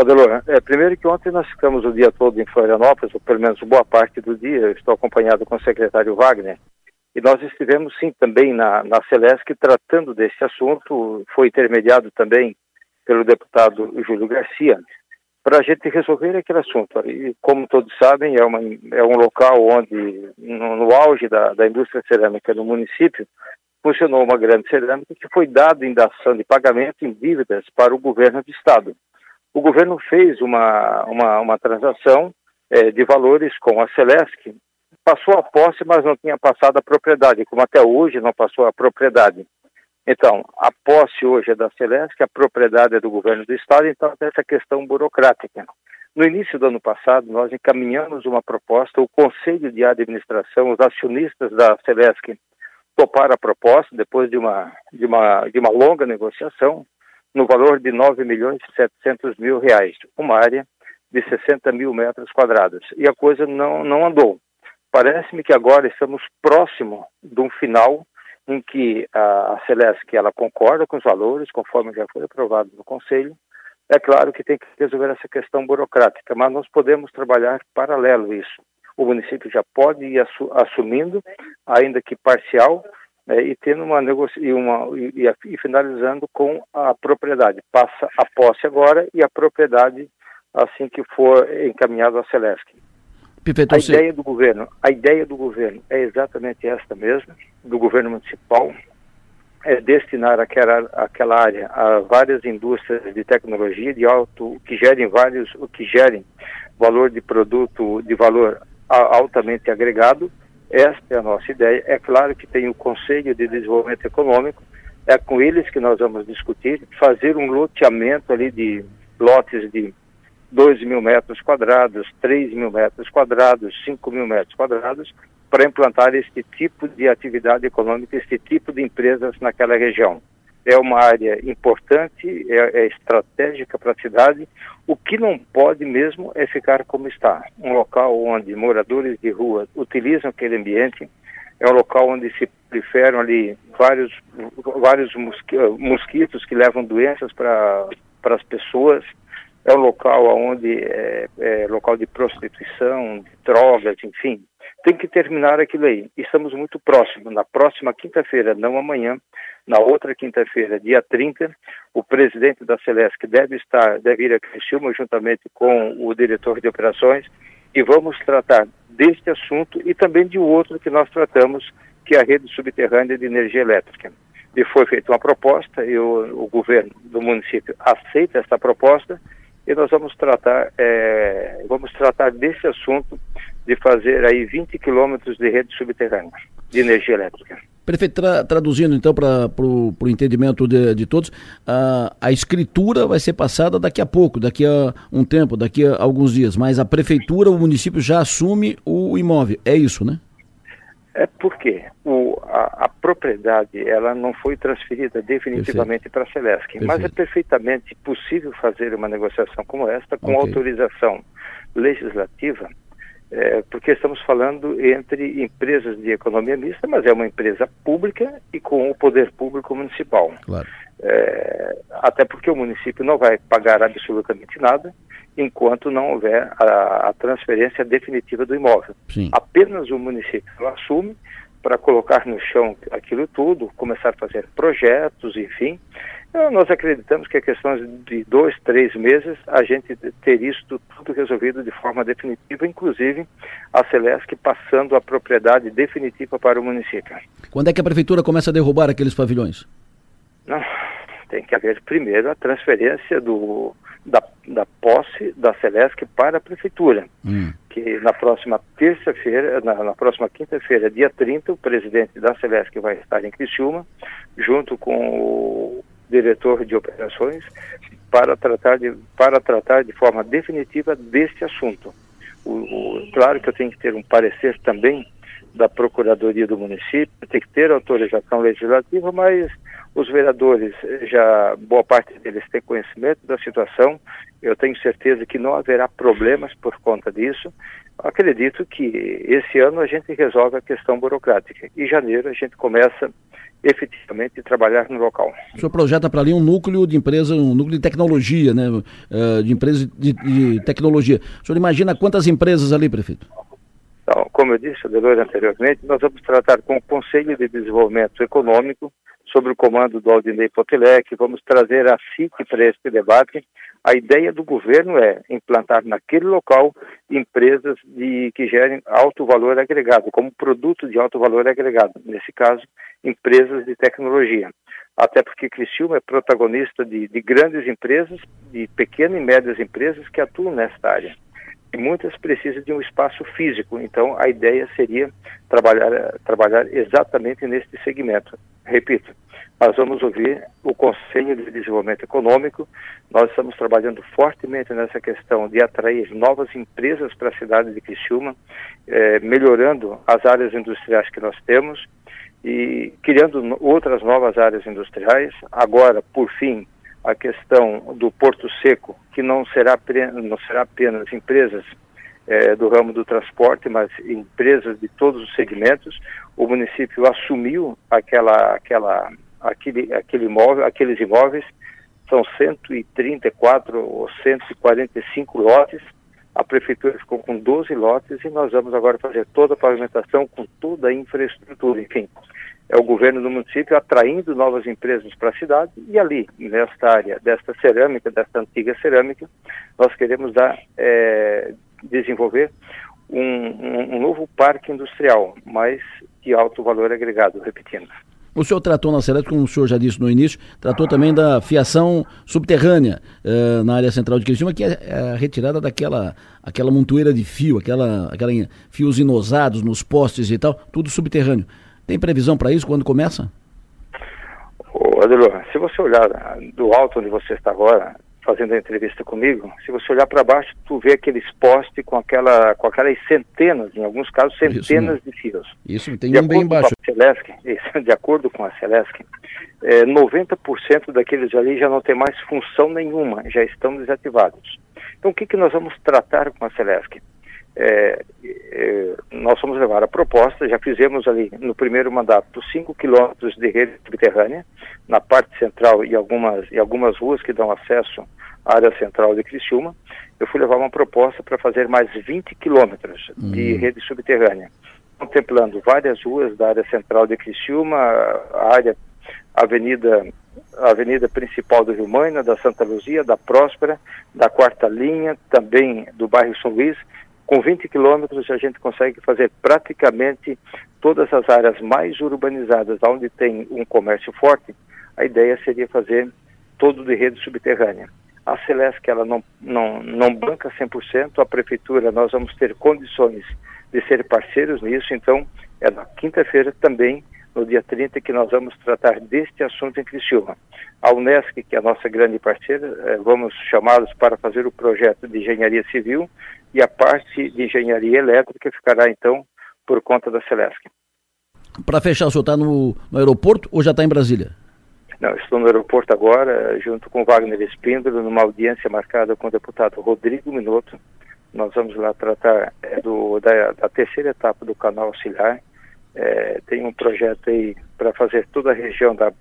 Odelor, é, primeiro que ontem nós ficamos o dia todo em Florianópolis, ou pelo menos boa parte do dia, eu estou acompanhado com o secretário Wagner, e nós estivemos sim também na, na Celesc tratando desse assunto, foi intermediado também pelo deputado Júlio Garcia, para a gente resolver aquele assunto. E como todos sabem, é, uma, é um local onde, no, no auge da, da indústria cerâmica no município, funcionou uma grande cerâmica que foi dada em dação de pagamento em dívidas para o governo do estado. O governo fez uma, uma, uma transação é, de valores com a Celesc, passou a posse, mas não tinha passado a propriedade, como até hoje não passou a propriedade. Então, a posse hoje é da Celesc, a propriedade é do governo do estado, então tem essa questão burocrática. No início do ano passado, nós encaminhamos uma proposta, o Conselho de Administração, os acionistas da Celesc toparam a proposta depois de uma, de uma, de uma longa negociação, no valor de 9 milhões e 700 mil reais, uma área de 60 mil metros quadrados. E a coisa não, não andou. Parece-me que agora estamos próximo de um final em que a, Celeste ela concorda com os valores, conforme já foi aprovado no Conselho. É claro que tem que resolver essa questão burocrática, mas nós podemos trabalhar paralelo isso. O município já pode ir assumindo, ainda que parcial, é, e tendo uma e, uma, e, e, finalizando com a propriedade. Passa a posse agora e a propriedade assim que for encaminhado à Celesc. Perfeito, a ideia do governo, a ideia do governo é exatamente esta mesma, do governo municipal, é destinar aquela, aquela área a várias indústrias de tecnologia de alto que gerem vários, que gerem valor de produto de valor altamente agregado esta é a nossa ideia. É claro que tem o Conselho de Desenvolvimento Econômico, é com eles que nós vamos discutir, fazer um loteamento ali de lotes de 2 mil metros quadrados, 3 mil metros quadrados, 5 mil metros quadrados, para implantar este tipo de atividade econômica, este tipo de empresas naquela região é uma área importante, é, é estratégica para a cidade. O que não pode mesmo é ficar como está. Um local onde moradores de rua utilizam aquele ambiente, é um local onde se proliferam ali vários, vários mosquitos que levam doenças para as pessoas. É um local onde é, é local de prostituição, de drogas, enfim. Tem que terminar aquilo aí. Estamos muito próximos. Na próxima quinta-feira, não amanhã, na outra quinta-feira, dia 30, o presidente da Celesc deve estar, deve ir a Criciúma juntamente com o diretor de operações e vamos tratar deste assunto e também de outro que nós tratamos, que é a rede subterrânea de energia elétrica. E foi feita uma proposta e o, o governo do município aceita essa proposta e nós vamos tratar, é, vamos tratar desse assunto de fazer aí 20 quilômetros de rede subterrânea de energia elétrica. Prefeito, tra traduzindo então para o entendimento de, de todos, a, a escritura vai ser passada daqui a pouco, daqui a um tempo, daqui a alguns dias, mas a prefeitura, o município já assume o imóvel, é isso, né? É porque o, a, a, propriedade ela não foi transferida definitivamente para a Celesc, mas é perfeitamente possível fazer uma negociação como esta com okay. autorização legislativa é, porque estamos falando entre empresas de economia mista, mas é uma empresa pública e com o poder público municipal. Claro. É, até porque o município não vai pagar absolutamente nada enquanto não houver a, a transferência definitiva do imóvel. Sim. Apenas o município assume para colocar no chão aquilo tudo, começar a fazer projetos, enfim, então, nós acreditamos que a questão de dois, três meses, a gente ter isso tudo resolvido de forma definitiva, inclusive a Celesc passando a propriedade definitiva para o município. Quando é que a prefeitura começa a derrubar aqueles pavilhões? Não, tem que haver primeiro a transferência do, da, da posse da Celesc para a prefeitura. Hum. Que na próxima terça-feira, na, na, próxima quinta-feira, dia 30, o presidente da Celesc vai estar em Criciúma, junto com o diretor de operações para tratar de, para tratar de forma definitiva deste assunto. O, o, claro que eu tenho que ter um parecer também da Procuradoria do município, tem que ter autorização legislativa, mas os vereadores, já boa parte deles tem conhecimento da situação, eu tenho certeza que não haverá problemas por conta disso. Acredito que esse ano a gente resolve a questão burocrática. Em janeiro a gente começa efetivamente trabalhar no local. O senhor projeta para ali um núcleo de empresa, um núcleo de tecnologia, né? Uh, de empresas de, de, tecnologia. O senhor imagina quantas empresas ali, prefeito? Então, como eu disse, Adelor, anteriormente, nós vamos tratar com o Conselho de Desenvolvimento Econômico, sobre o comando do Aldinei Potelec, vamos trazer a CIT para este debate. A ideia do governo é implantar naquele local empresas de, que gerem alto valor agregado, como produto de alto valor agregado, nesse caso, empresas de tecnologia. Até porque Criciúma é protagonista de, de grandes empresas, de pequenas e médias empresas que atuam nesta área e muitas precisam de um espaço físico. Então, a ideia seria trabalhar, trabalhar exatamente neste segmento. Repito, nós vamos ouvir o Conselho de Desenvolvimento Econômico. Nós estamos trabalhando fortemente nessa questão de atrair novas empresas para a cidade de Criciúma, eh, melhorando as áreas industriais que nós temos e criando outras novas áreas industriais. Agora, por fim, a questão do Porto Seco, que não será, não será apenas empresas é, do ramo do transporte, mas empresas de todos os segmentos. O município assumiu aquela, aquela, aquele, aquele imóvel, aqueles imóveis, são 134 ou 145 lotes. A prefeitura ficou com 12 lotes e nós vamos agora fazer toda a pavimentação com toda a infraestrutura, enfim é o governo do município atraindo novas empresas para a cidade e ali, nesta área desta cerâmica, desta antiga cerâmica, nós queremos dar, é, desenvolver um, um, um, novo parque industrial, mas de alto valor agregado, repetindo. O senhor tratou na Celeste, como o senhor já disse no início, tratou também da fiação subterrânea uh, na área central de Criciúma, que é, é a retirada daquela aquela montoeira de fio, aquela, aquela fios inosados nos postes e tal, tudo subterrâneo. Tem previsão para isso quando começa? Ô, Adelor, se você olhar do alto onde você está agora, fazendo a entrevista comigo, se você olhar para baixo, tu vê aqueles postes com, aquela, com aquelas centenas, em alguns casos, centenas isso, de fios. Isso, tem de um bem embaixo. Celesc, de acordo com a Celesc, é, 90% daqueles ali já não tem mais função nenhuma, já estão desativados. Então, o que, que nós vamos tratar com a Celesc? É, é, nós vamos levar a proposta, já fizemos ali no primeiro mandato 5 quilômetros de rede subterrânea, na parte central e algumas, e algumas ruas que dão acesso área central de Criciúma. Eu fui levar uma proposta para fazer mais 20 quilômetros de rede subterrânea, contemplando várias ruas da área central de Criciúma, a área avenida a avenida principal do Rio Maina, da Santa Luzia, da Próspera, da Quarta Linha, também do bairro São Luís, com 20 quilômetros a gente consegue fazer praticamente todas as áreas mais urbanizadas, onde tem um comércio forte. A ideia seria fazer todo de rede subterrânea. A Celeste, ela não, não, não banca 100%, a prefeitura, nós vamos ter condições de ser parceiros nisso, então é na quinta-feira também, no dia 30, que nós vamos tratar deste assunto em Criciúma. A Unesc, que é a nossa grande parceira, eh, vamos chamá-los para fazer o projeto de engenharia civil e a parte de engenharia elétrica ficará então por conta da Celesc. Para fechar, o senhor está no, no, aeroporto ou já está em Brasília? Não, estou no aeroporto agora, junto com Wagner Espíndola, numa audiência marcada com o deputado Rodrigo Minotto. Nós vamos lá tratar é, do, da, da, terceira etapa do canal auxiliar. É, tem um projeto aí para fazer toda a região da,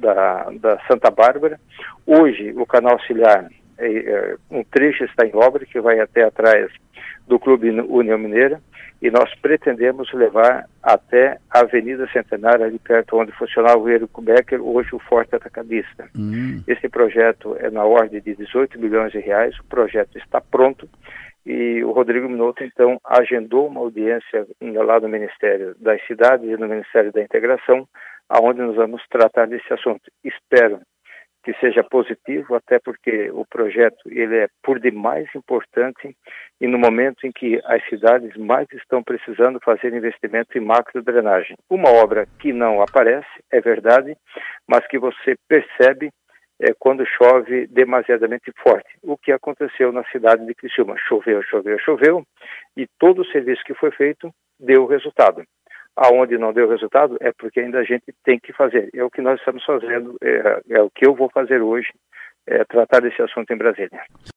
da, da Santa Bárbara. Hoje, o canal auxiliar é, é, um trecho está em obra que vai até atrás do Clube União Mineira e nós pretendemos levar até a Avenida Centenária, ali perto onde funcionava o Eurico Becker, hoje o Forte Atacadista. Uhum. Esse projeto é na ordem de 18 milhões de reais, o projeto está pronto e o Rodrigo Minotto, então, agendou uma audiência lá no Ministério das Cidades e no Ministério da Integração, aonde nós vamos tratar desse assunto. Espero que seja positivo, até porque o projeto ele é por demais importante e no momento em que as cidades mais estão precisando fazer investimento em macro drenagem. Uma obra que não aparece, é verdade, mas que você percebe é, quando chove demasiadamente forte. O que aconteceu na cidade de Criciúma? Choveu, choveu, choveu e todo o serviço que foi feito deu resultado aonde não deu resultado é porque ainda a gente tem que fazer. É o que nós estamos fazendo, é, é o que eu vou fazer hoje, é tratar desse assunto em Brasília.